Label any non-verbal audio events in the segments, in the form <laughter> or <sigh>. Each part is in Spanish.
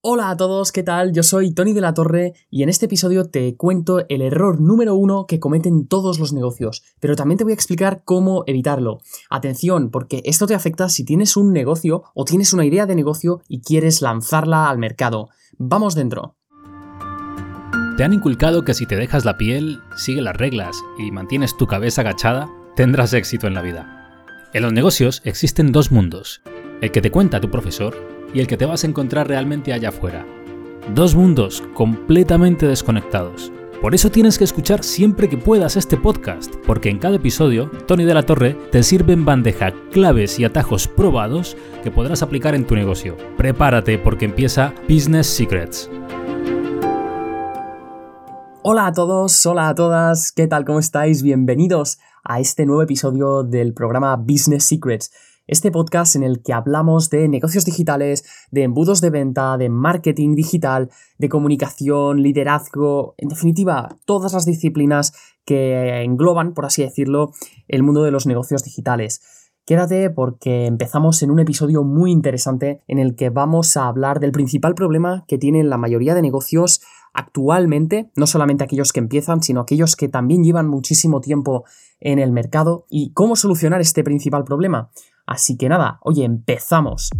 Hola a todos, ¿qué tal? Yo soy Tony de la Torre y en este episodio te cuento el error número uno que cometen todos los negocios, pero también te voy a explicar cómo evitarlo. Atención, porque esto te afecta si tienes un negocio o tienes una idea de negocio y quieres lanzarla al mercado. Vamos dentro. ¿Te han inculcado que si te dejas la piel, sigue las reglas y mantienes tu cabeza agachada, tendrás éxito en la vida? En los negocios existen dos mundos, el que te cuenta tu profesor y el que te vas a encontrar realmente allá afuera. Dos mundos completamente desconectados. Por eso tienes que escuchar siempre que puedas este podcast, porque en cada episodio, Tony de la Torre te sirve en bandeja claves y atajos probados que podrás aplicar en tu negocio. Prepárate porque empieza Business Secrets. Hola a todos, hola a todas, ¿qué tal? ¿Cómo estáis? Bienvenidos a este nuevo episodio del programa Business Secrets este podcast en el que hablamos de negocios digitales, de embudos de venta, de marketing digital, de comunicación, liderazgo, en definitiva, todas las disciplinas que engloban, por así decirlo, el mundo de los negocios digitales. Quédate porque empezamos en un episodio muy interesante en el que vamos a hablar del principal problema que tienen la mayoría de negocios actualmente, no solamente aquellos que empiezan, sino aquellos que también llevan muchísimo tiempo en el mercado y cómo solucionar este principal problema. Así que nada, oye, empezamos.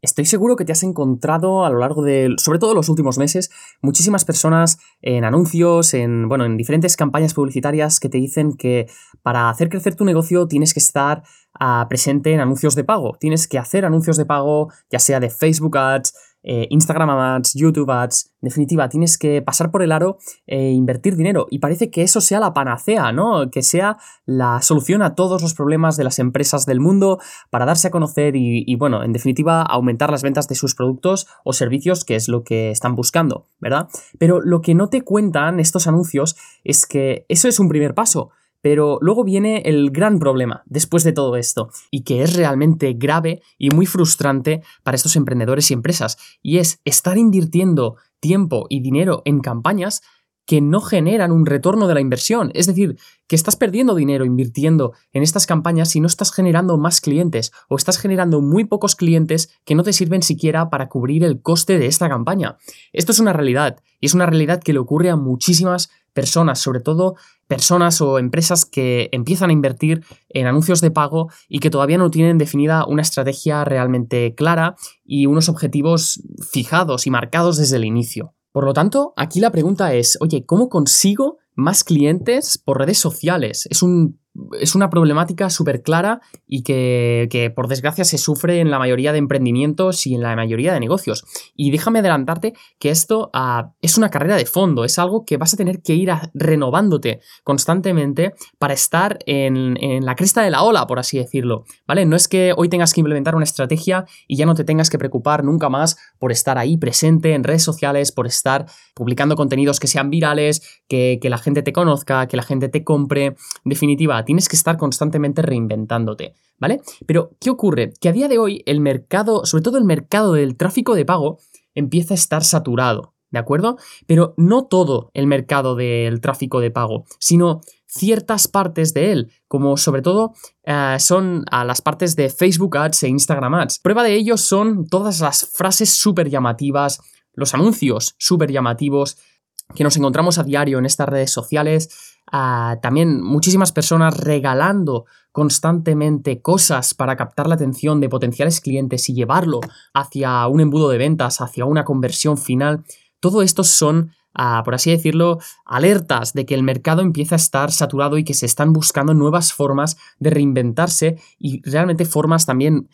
Estoy seguro que te has encontrado a lo largo de, sobre todo los últimos meses, muchísimas personas en anuncios, en, bueno, en diferentes campañas publicitarias que te dicen que para hacer crecer tu negocio tienes que estar ah, presente en anuncios de pago. Tienes que hacer anuncios de pago, ya sea de Facebook Ads, eh, Instagram Ads, YouTube Ads, en definitiva, tienes que pasar por el aro e invertir dinero. Y parece que eso sea la panacea, ¿no? Que sea la solución a todos los problemas de las empresas del mundo para darse a conocer y, y, bueno, en definitiva, aumentar las ventas de sus productos o servicios, que es lo que están buscando, ¿verdad? Pero lo que no te cuentan estos anuncios es que eso es un primer paso. Pero luego viene el gran problema después de todo esto, y que es realmente grave y muy frustrante para estos emprendedores y empresas, y es estar invirtiendo tiempo y dinero en campañas que no generan un retorno de la inversión. Es decir, que estás perdiendo dinero invirtiendo en estas campañas si no estás generando más clientes o estás generando muy pocos clientes que no te sirven siquiera para cubrir el coste de esta campaña. Esto es una realidad y es una realidad que le ocurre a muchísimas personas, sobre todo personas o empresas que empiezan a invertir en anuncios de pago y que todavía no tienen definida una estrategia realmente clara y unos objetivos fijados y marcados desde el inicio. Por lo tanto, aquí la pregunta es, oye, ¿cómo consigo más clientes por redes sociales? Es un es una problemática súper clara y que, por desgracia se sufre en la mayoría de emprendimientos y en la mayoría de negocios. Y déjame adelantarte que esto ah, es una carrera de fondo, es algo que vas a tener que ir renovándote constantemente para estar en, en, la cresta de la ola, por así decirlo. ¿Vale? No es que hoy tengas que implementar una estrategia y ya no te tengas que preocupar nunca más por estar ahí presente en redes sociales, por estar publicando contenidos que sean virales, que, la gente te conozca, que la gente te compre. En definitiva, tienes que estar constantemente reinventándote, ¿vale? Pero, ¿qué ocurre? Que a día de hoy el mercado, sobre todo el mercado del tráfico de pago, empieza a estar saturado, ¿de acuerdo? Pero no todo el mercado del tráfico de pago, sino ciertas partes de él, como sobre todo eh, son las partes de Facebook Ads e Instagram Ads. Prueba de ello son todas las frases súper llamativas, los anuncios súper llamativos que nos encontramos a diario en estas redes sociales, también muchísimas personas regalando constantemente cosas para captar la atención de potenciales clientes y llevarlo hacia un embudo de ventas, hacia una conversión final. Todo esto son por así decirlo, alertas de que el mercado empieza a estar saturado y que se están buscando nuevas formas de reinventarse y realmente formas también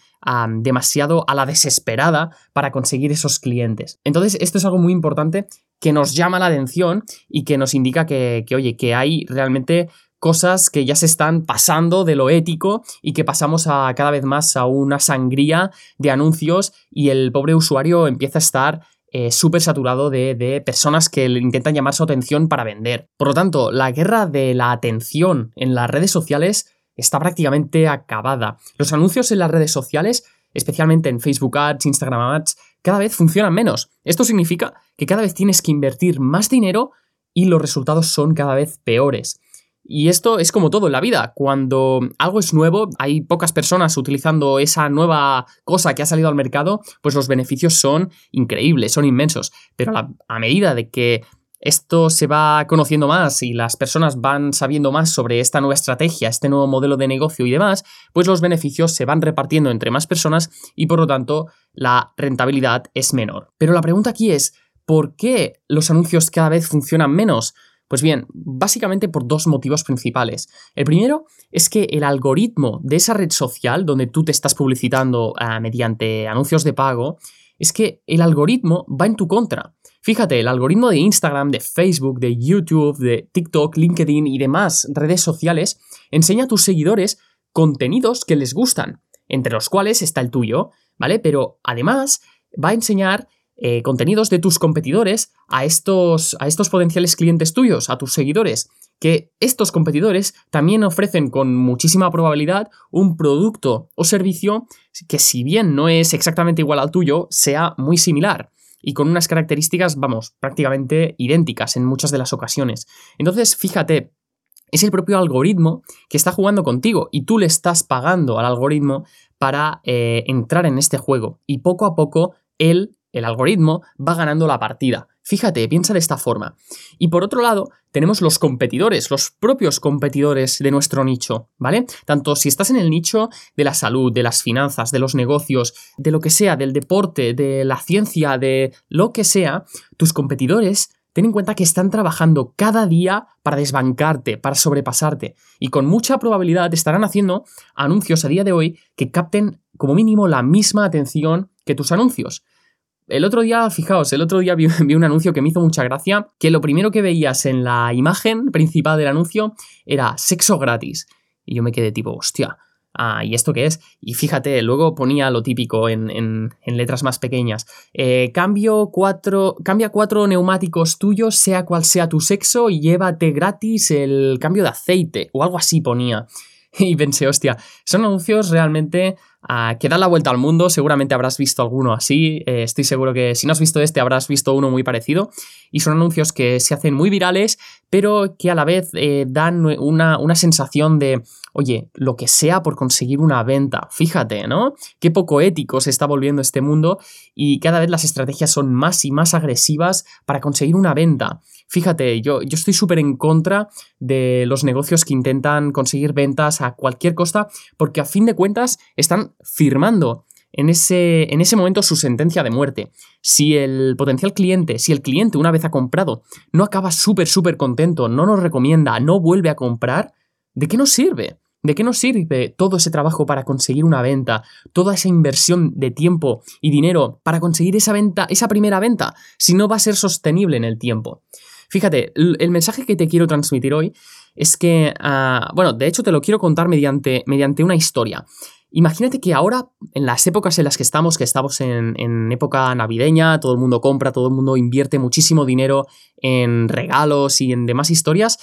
demasiado a la desesperada para conseguir esos clientes. Entonces, esto es algo muy importante que nos llama la atención y que nos indica que, que oye, que hay realmente cosas que ya se están pasando de lo ético y que pasamos a cada vez más a una sangría de anuncios y el pobre usuario empieza a estar eh, súper saturado de, personas que intentan llamar su atención para vender. Por lo tanto, la guerra de la atención en las redes sociales está prácticamente acabada. Los anuncios en las redes sociales, especialmente en Facebook Ads, Instagram Ads, cada vez funcionan menos. Esto significa que cada vez tienes que invertir más dinero y los resultados son cada vez peores. Y esto es como todo en la vida. Cuando algo es nuevo, hay pocas personas utilizando esa nueva cosa que ha salido al mercado, pues los beneficios son increíbles, son inmensos. Pero a, medida de que esto se va conociendo más y las personas van sabiendo más sobre esta nueva estrategia, este nuevo modelo de negocio y demás, pues los beneficios se van repartiendo entre más personas y por lo tanto la rentabilidad es menor. Pero la pregunta aquí es, ¿por qué los anuncios cada vez funcionan menos? Pues bien, básicamente por dos motivos principales. El primero es que el algoritmo de esa red social donde tú te estás publicitando ah, mediante anuncios de pago, es que el algoritmo va en tu contra. Fíjate, el algoritmo de Instagram, de Facebook, de YouTube, de TikTok, LinkedIn y demás redes sociales enseña a tus seguidores contenidos que les gustan, entre los cuales está el tuyo, ¿vale? Pero además va a enseñar eh, contenidos de tus competidores a estos, a estos potenciales clientes tuyos, a tus seguidores, que estos competidores también ofrecen con muchísima probabilidad un producto o servicio que si bien no es exactamente igual al tuyo, sea muy similar y con unas características, vamos, prácticamente idénticas en muchas de las ocasiones. Entonces, fíjate, es el propio algoritmo que está jugando contigo y tú le estás pagando al algoritmo para eh, entrar en este juego y poco a poco él el algoritmo va ganando la partida. Fíjate, piensa de esta forma. Y por otro lado, tenemos los competidores, los propios competidores de nuestro nicho, ¿vale? Tanto si estás en el nicho de la salud, de las finanzas, de los negocios, de lo que sea, del deporte, de la ciencia, de lo que sea, tus competidores ten en cuenta que están trabajando cada día para desbancarte, para sobrepasarte, y con mucha probabilidad estarán haciendo anuncios a día de hoy que capten como mínimo la misma atención que tus anuncios. El otro día, fijaos, el otro día <laughs> vi, un anuncio que me hizo mucha gracia, que lo primero que veías en la imagen principal del anuncio era sexo gratis. Y yo me quedé tipo, hostia, ah, ¿y esto qué es? Y fíjate, luego ponía lo típico en, letras más pequeñas. Eh, cambio cuatro, cambia cuatro neumáticos tuyos, sea cual sea tu sexo, y llévate gratis el cambio de aceite, o algo así ponía. <laughs> Y pensé, hostia, son anuncios realmente que da la vuelta al mundo. Seguramente habrás visto alguno así. Eh, estoy seguro que si no has visto este, habrás visto uno muy parecido. Y son anuncios que se hacen muy virales, pero que a la vez eh, dan una, una sensación de, oye, lo que sea por conseguir una venta. Fíjate, ¿no? Qué poco ético se está volviendo este mundo y cada vez las estrategias son más y más agresivas para conseguir una venta. Fíjate, yo, yo estoy súper en contra de los negocios que intentan conseguir ventas a cualquier costa porque a fin de cuentas están firmando en ese, en ese momento su sentencia de muerte. Si el potencial cliente, si el cliente una vez ha comprado, no acaba súper, súper contento, no nos recomienda, no vuelve a comprar, ¿de qué nos sirve? ¿De qué nos sirve todo ese trabajo para conseguir una venta? Toda esa inversión de tiempo y dinero para conseguir esa venta, esa primera venta, si no va a ser sostenible en el tiempo. Fíjate, el mensaje que te quiero transmitir hoy es que, ah, bueno, de hecho te lo quiero contar mediante, mediante una historia. Imagínate que ahora, en las épocas en las que estamos, que estamos en, época navideña, todo el mundo compra, todo el mundo invierte muchísimo dinero en regalos y en demás historias.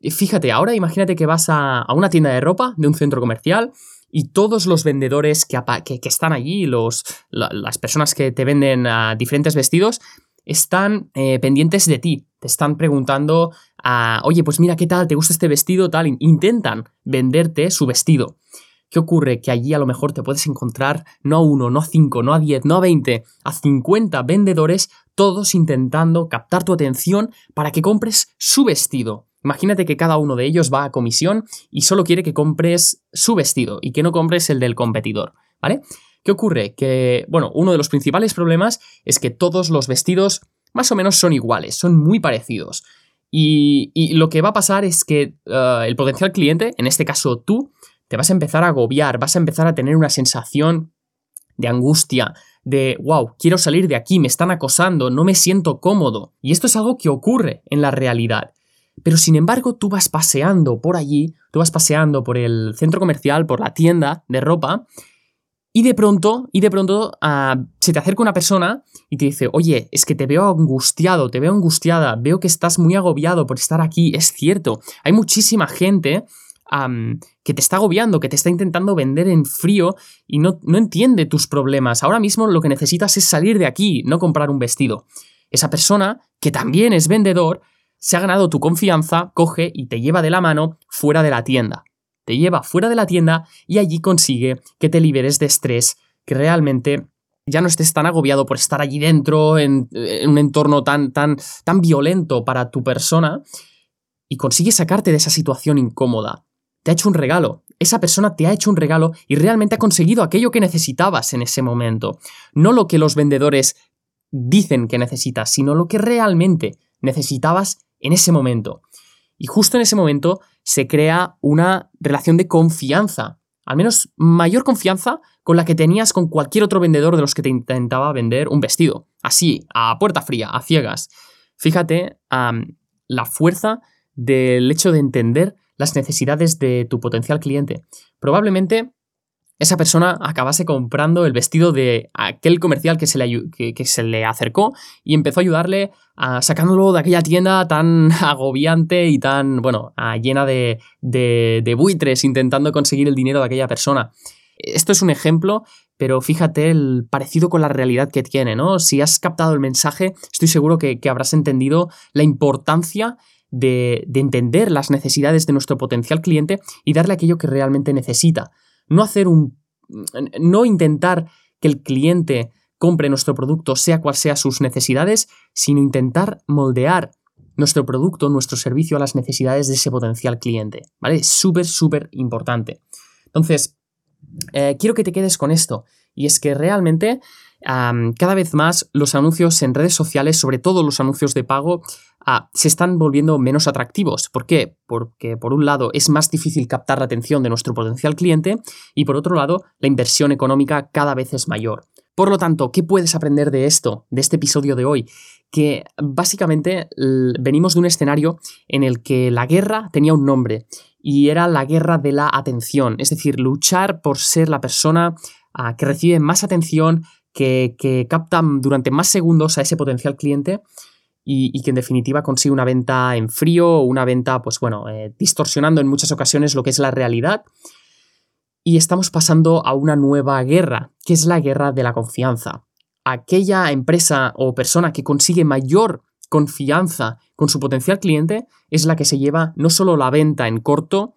Fíjate, ahora imagínate que vas a, una tienda de ropa de un centro comercial y todos los vendedores que, que, están allí, los, las personas que te venden ah, diferentes vestidos, están eh, pendientes de ti. Te están preguntando, ah, oye, pues mira, ¿qué tal? ¿Te gusta este vestido? Tal. Intentan venderte su vestido. ¿Qué ocurre? Que allí a lo mejor te puedes encontrar no a uno, no a cinco, no a diez, no a veinte, a cincuenta vendedores, todos intentando captar tu atención para que compres su vestido. Imagínate que cada uno de ellos va a comisión y solo quiere que compres su vestido y que no compres el del competidor, ¿vale? ¿Qué ocurre? Que, bueno, uno de los principales problemas es que todos los vestidos más o menos son iguales, son muy parecidos. Y, lo que va a pasar es que eh, el potencial cliente, en este caso tú, te vas a empezar a agobiar, vas a empezar a tener una sensación de angustia, de, wow, quiero salir de aquí, me están acosando, no me siento cómodo. Y esto es algo que ocurre en la realidad. Pero sin embargo, tú vas paseando por allí, tú vas paseando por el centro comercial, por la tienda de ropa, y de pronto, y de pronto ah, se te acerca una persona y te dice, oye, es que te veo angustiado, te veo angustiada, veo que estás muy agobiado por estar aquí. Es cierto, hay muchísima gente que te está agobiando, que te está intentando vender en frío y no, no entiende tus problemas. Ahora mismo lo que necesitas es salir de aquí, no comprar un vestido. Esa persona, que también es vendedor, se ha ganado tu confianza, coge y te lleva de la mano fuera de la tienda. Te lleva fuera de la tienda y allí consigue que te liberes de estrés, que realmente ya no estés tan agobiado por estar allí dentro, en, un entorno tan, tan, tan violento para tu persona, y consigue sacarte de esa situación incómoda. Te ha hecho un regalo. Esa persona te ha hecho un regalo y realmente ha conseguido aquello que necesitabas en ese momento. No lo que los vendedores dicen que necesitas, sino lo que realmente necesitabas en ese momento. Y justo en ese momento se crea una relación de confianza, al menos mayor confianza con la que tenías con cualquier otro vendedor de los que te intentaba vender un vestido, así, a puerta fría, a ciegas. Fíjate la fuerza del hecho de entender las necesidades de tu potencial cliente. Probablemente esa persona acabase comprando el vestido de aquel comercial que se le, que, se le acercó y empezó a ayudarle a sacándolo de aquella tienda tan <laughs> agobiante y tan, bueno, llena de, de, buitres intentando conseguir el dinero de aquella persona. Esto es un ejemplo, pero fíjate el parecido con la realidad que tiene, ¿no? Si has captado el mensaje, estoy seguro que, habrás entendido la importancia de, de entender las necesidades de nuestro potencial cliente y darle aquello que realmente necesita no hacer un... no intentar que el cliente compre nuestro producto sea cual sea sus necesidades, sino intentar moldear nuestro producto, nuestro servicio a las necesidades de ese potencial cliente, ¿vale? Súper, súper importante. Entonces, eh, quiero que te quedes con esto, y es que realmente cada vez más los anuncios en redes sociales, sobre todo los anuncios de pago, ah, se están volviendo menos atractivos. ¿Por qué? Porque por un lado es más difícil captar la atención de nuestro potencial cliente y por otro lado la inversión económica cada vez es mayor. Por lo tanto, ¿qué puedes aprender de esto, de este episodio de hoy? Que básicamente venimos de un escenario en el que la guerra tenía un nombre y era la guerra de la atención, es decir, luchar por ser la persona ah, que recibe más atención, que, captan durante más segundos a ese potencial cliente y, que en definitiva consigue una venta en frío o una venta, pues bueno, eh, distorsionando en muchas ocasiones lo que es la realidad. Y estamos pasando a una nueva guerra, que es la guerra de la confianza. Aquella empresa o persona que consigue mayor confianza con su potencial cliente es la que se lleva no solo la venta en corto,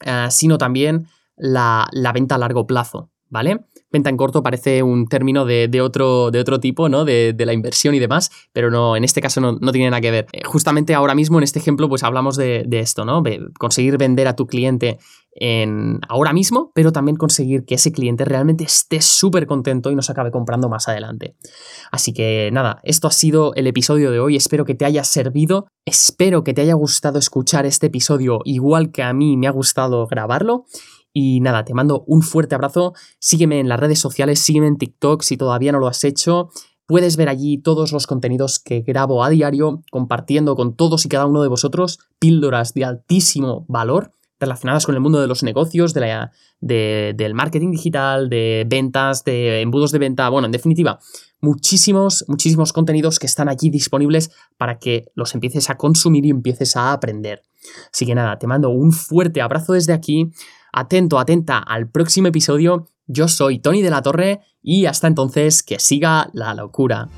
eh, sino también la, la venta a largo plazo, ¿vale? Venta en corto parece un término de, otro, de otro tipo, ¿no? De, la inversión y demás, pero no, en este caso no, tiene nada que ver. Eh, justamente ahora mismo en este ejemplo, pues hablamos de, esto, ¿no? conseguir vender a tu cliente en ahora mismo, pero también conseguir que ese cliente realmente esté súper contento y nos acabe comprando más adelante. Así que nada, esto ha sido el episodio de hoy. Espero que te haya servido. Espero que te haya gustado escuchar este episodio igual que a mí me ha gustado grabarlo. Y nada, te mando un fuerte abrazo. Sígueme en las redes sociales, sígueme en TikTok si todavía no lo has hecho. Puedes ver allí todos los contenidos que grabo a diario, compartiendo con todos y cada uno de vosotros píldoras de altísimo valor relacionadas con el mundo de los negocios, de la, del marketing digital, de ventas, de embudos de venta, bueno, en definitiva, muchísimos, muchísimos contenidos que están allí disponibles para que los empieces a consumir y empieces a aprender. Así que nada, te mando un fuerte abrazo desde aquí atento, atenta al próximo episodio. Yo soy Tony de la Torre y hasta entonces que siga la locura.